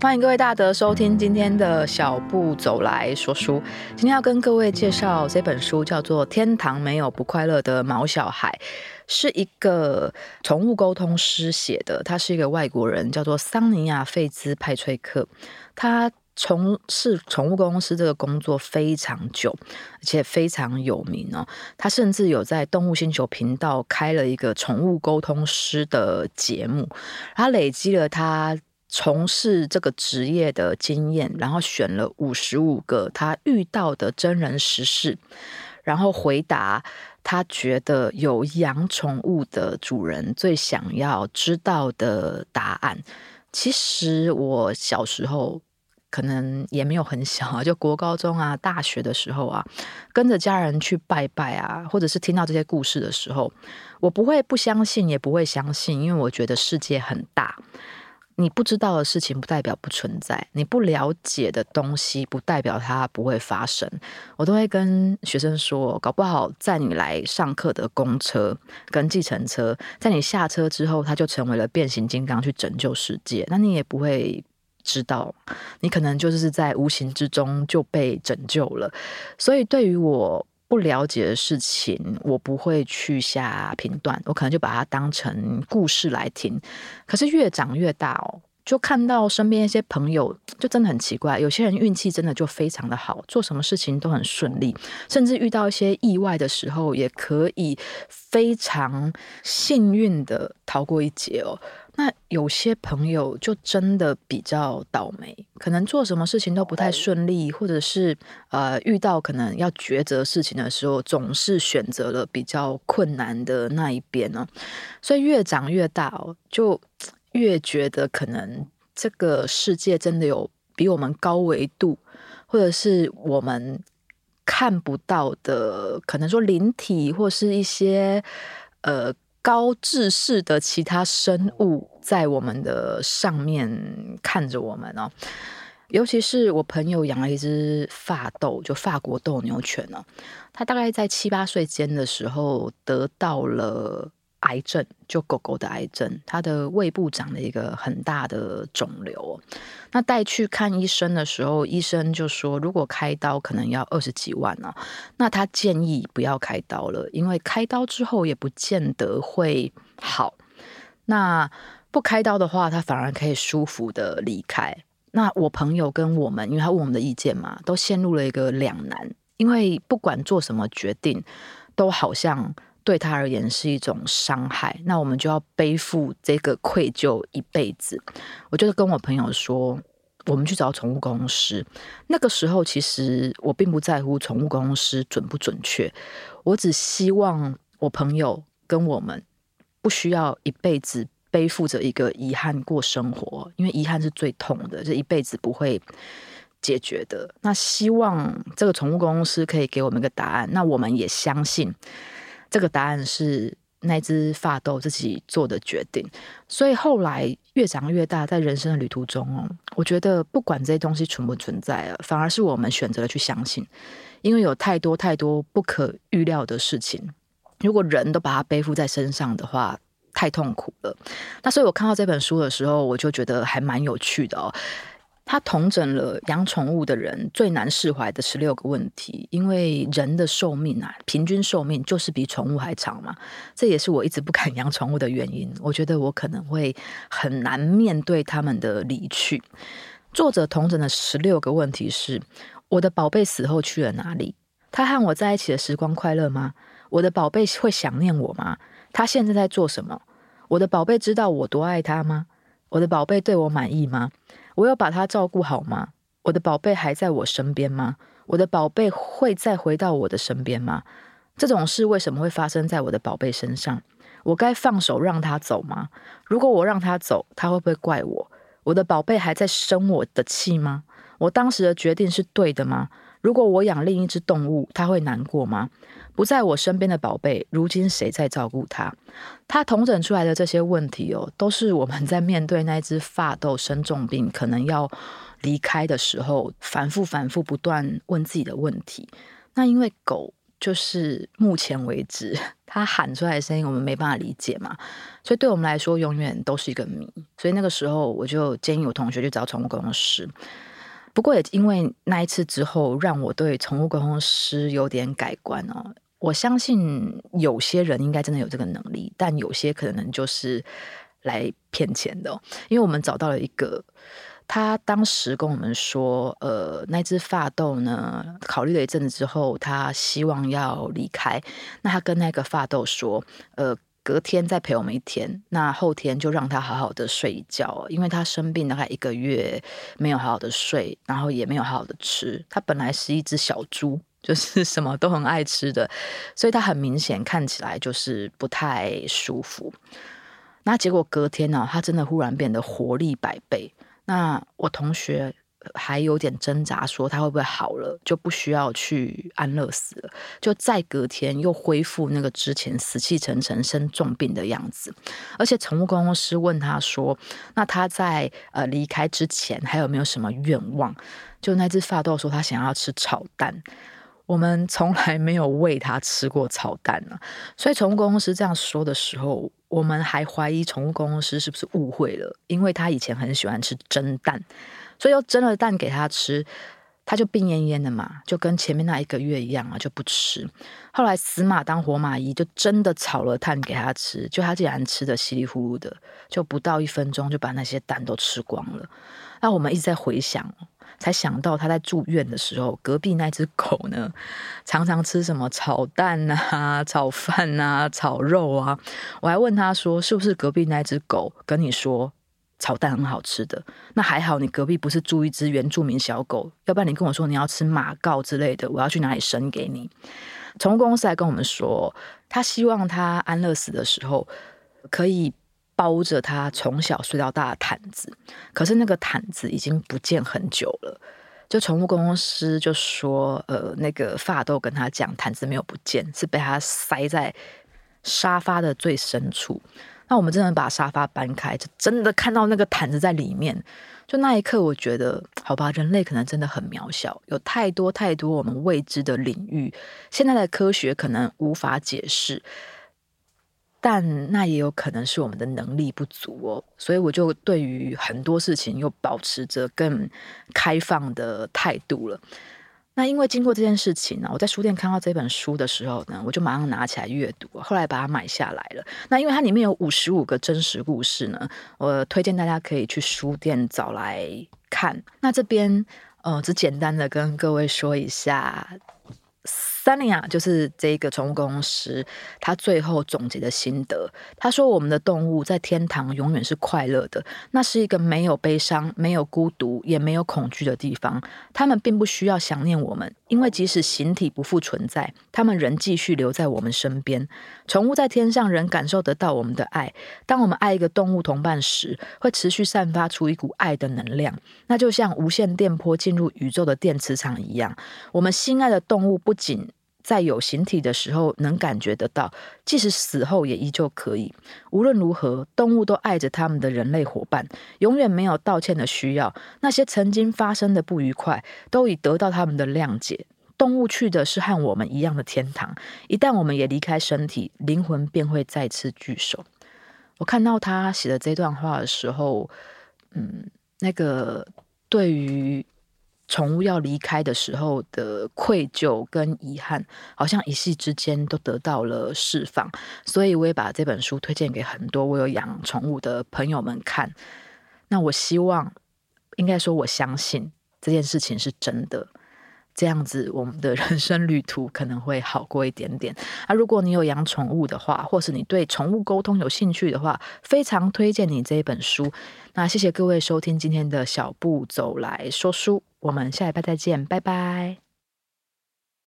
欢迎各位大德收听今天的小步走来说书。今天要跟各位介绍这本书，叫做《天堂没有不快乐的毛小孩》，是一个宠物沟通师写的。他是一个外国人，叫做桑尼亚·费兹派崔克。他从事宠物沟通师这个工作非常久，而且非常有名哦。他甚至有在动物星球频道开了一个宠物沟通师的节目，他累积了他。从事这个职业的经验，然后选了五十五个他遇到的真人实事，然后回答他觉得有养宠物的主人最想要知道的答案。其实我小时候可能也没有很小啊，就国高中啊、大学的时候啊，跟着家人去拜拜啊，或者是听到这些故事的时候，我不会不相信，也不会相信，因为我觉得世界很大。你不知道的事情不代表不存在，你不了解的东西不代表它不会发生。我都会跟学生说，搞不好在你来上课的公车跟计程车，在你下车之后，它就成为了变形金刚去拯救世界，那你也不会知道，你可能就是在无形之中就被拯救了。所以对于我。不了解的事情，我不会去下评断，我可能就把它当成故事来听。可是越长越大哦，就看到身边一些朋友，就真的很奇怪。有些人运气真的就非常的好，做什么事情都很顺利，甚至遇到一些意外的时候，也可以非常幸运的逃过一劫哦。那有些朋友就真的比较倒霉，可能做什么事情都不太顺利，或者是呃遇到可能要抉择事情的时候，总是选择了比较困难的那一边呢。所以越长越大哦，就越觉得可能这个世界真的有比我们高维度，或者是我们看不到的，可能说灵体或是一些呃。高智识的其他生物在我们的上面看着我们哦，尤其是我朋友养了一只法斗，就法国斗牛犬哦，他大概在七八岁间的时候得到了。癌症，就狗狗的癌症，它的胃部长了一个很大的肿瘤。那带去看医生的时候，医生就说，如果开刀可能要二十几万哦。那他建议不要开刀了，因为开刀之后也不见得会好。那不开刀的话，他反而可以舒服的离开。那我朋友跟我们，因为他问我们的意见嘛，都陷入了一个两难，因为不管做什么决定，都好像。对他而言是一种伤害，那我们就要背负这个愧疚一辈子。我就是跟我朋友说，我们去找宠物公司。那个时候，其实我并不在乎宠物公司准不准确，我只希望我朋友跟我们不需要一辈子背负着一个遗憾过生活，因为遗憾是最痛的，这一辈子不会解决的。那希望这个宠物公司可以给我们一个答案，那我们也相信。这个答案是那只发豆自己做的决定，所以后来越长越大，在人生的旅途中哦，我觉得不管这些东西存不存在啊，反而是我们选择了去相信，因为有太多太多不可预料的事情，如果人都把它背负在身上的话，太痛苦了。那所以我看到这本书的时候，我就觉得还蛮有趣的哦。他统整了养宠物的人最难释怀的十六个问题，因为人的寿命啊，平均寿命就是比宠物还长嘛。这也是我一直不敢养宠物的原因。我觉得我可能会很难面对他们的离去。作者统整的十六个问题是：我的宝贝死后去了哪里？他和我在一起的时光快乐吗？我的宝贝会想念我吗？他现在在做什么？我的宝贝知道我多爱他吗？我的宝贝对我满意吗？我有把他照顾好吗？我的宝贝还在我身边吗？我的宝贝会再回到我的身边吗？这种事为什么会发生在我的宝贝身上？我该放手让他走吗？如果我让他走，他会不会怪我？我的宝贝还在生我的气吗？我当时的决定是对的吗？如果我养另一只动物，他会难过吗？不在我身边的宝贝，如今谁在照顾他？他同整出来的这些问题哦，都是我们在面对那只法斗生重病，可能要离开的时候，反复反复不断问自己的问题。那因为狗就是目前为止，他喊出来的声音我们没办法理解嘛，所以对我们来说永远都是一个谜。所以那个时候我就建议我同学去找宠物沟通师。不过也因为那一次之后，让我对宠物沟通师有点改观哦。我相信有些人应该真的有这个能力，但有些可能就是来骗钱的。因为我们找到了一个。他当时跟我们说，呃，那只法斗呢，考虑了一阵子之后，他希望要离开。那他跟那个法斗说，呃，隔天再陪我们一天，那后天就让他好好的睡一觉，因为他生病大概一个月没有好好的睡，然后也没有好好的吃。他本来是一只小猪，就是什么都很爱吃的，所以他很明显看起来就是不太舒服。那结果隔天呢，他真的忽然变得活力百倍。那我同学还有点挣扎，说他会不会好了，就不需要去安乐死了，就再隔天又恢复那个之前死气沉沉、生重病的样子。而且宠物公司问他说：“那他在呃离开之前还有没有什么愿望？”就那只发豆说他想要吃炒蛋。我们从来没有喂他吃过炒蛋呢，所以宠物公司这样说的时候，我们还怀疑宠物公司是不是误会了，因为他以前很喜欢吃蒸蛋，所以又蒸了蛋给他吃，他就病恹恹的嘛，就跟前面那一个月一样啊，就不吃。后来死马当活马医，就真的炒了蛋给他吃，就他竟然吃的稀里糊涂的，就不到一分钟就把那些蛋都吃光了。那我们一直在回想。才想到他在住院的时候，隔壁那只狗呢，常常吃什么炒蛋啊、炒饭啊、炒肉啊。我还问他说：“是不是隔壁那只狗跟你说炒蛋很好吃的？”那还好，你隔壁不是住一只原住民小狗，要不然你跟我说你要吃马告之类的，我要去哪里生给你？宠物公司还跟我们说，他希望他安乐死的时候可以。包着他从小睡到大的毯子，可是那个毯子已经不见很久了。就宠物公司就说，呃，那个发豆跟他讲，毯子没有不见，是被他塞在沙发的最深处。那我们真的把沙发搬开，就真的看到那个毯子在里面。就那一刻，我觉得，好吧，人类可能真的很渺小，有太多太多我们未知的领域，现在的科学可能无法解释。但那也有可能是我们的能力不足哦，所以我就对于很多事情又保持着更开放的态度了。那因为经过这件事情呢，我在书店看到这本书的时候呢，我就马上拿起来阅读，后来把它买下来了。那因为它里面有五十五个真实故事呢，我推荐大家可以去书店找来看。那这边呃，只简单的跟各位说一下。三林啊，就是这个宠物公司，他最后总结的心得。他说：“我们的动物在天堂永远是快乐的，那是一个没有悲伤、没有孤独、也没有恐惧的地方。他们并不需要想念我们，因为即使形体不复存在，他们仍继续留在我们身边。宠物在天上仍感受得到我们的爱。当我们爱一个动物同伴时，会持续散发出一股爱的能量，那就像无线电波进入宇宙的电磁场一样。我们心爱的动物不仅……”在有形体的时候，能感觉得到，即使死后也依旧可以。无论如何，动物都爱着他们的人类伙伴，永远没有道歉的需要。那些曾经发生的不愉快，都已得到他们的谅解。动物去的是和我们一样的天堂。一旦我们也离开身体，灵魂便会再次聚首。我看到他写的这段话的时候，嗯，那个对于。宠物要离开的时候的愧疚跟遗憾，好像一夕之间都得到了释放，所以我也把这本书推荐给很多我有养宠物的朋友们看。那我希望，应该说我相信这件事情是真的，这样子我们的人生旅途可能会好过一点点。啊，如果你有养宠物的话，或是你对宠物沟通有兴趣的话，非常推荐你这一本书。那谢谢各位收听今天的小步走来说书。我们下礼拜再见，拜拜。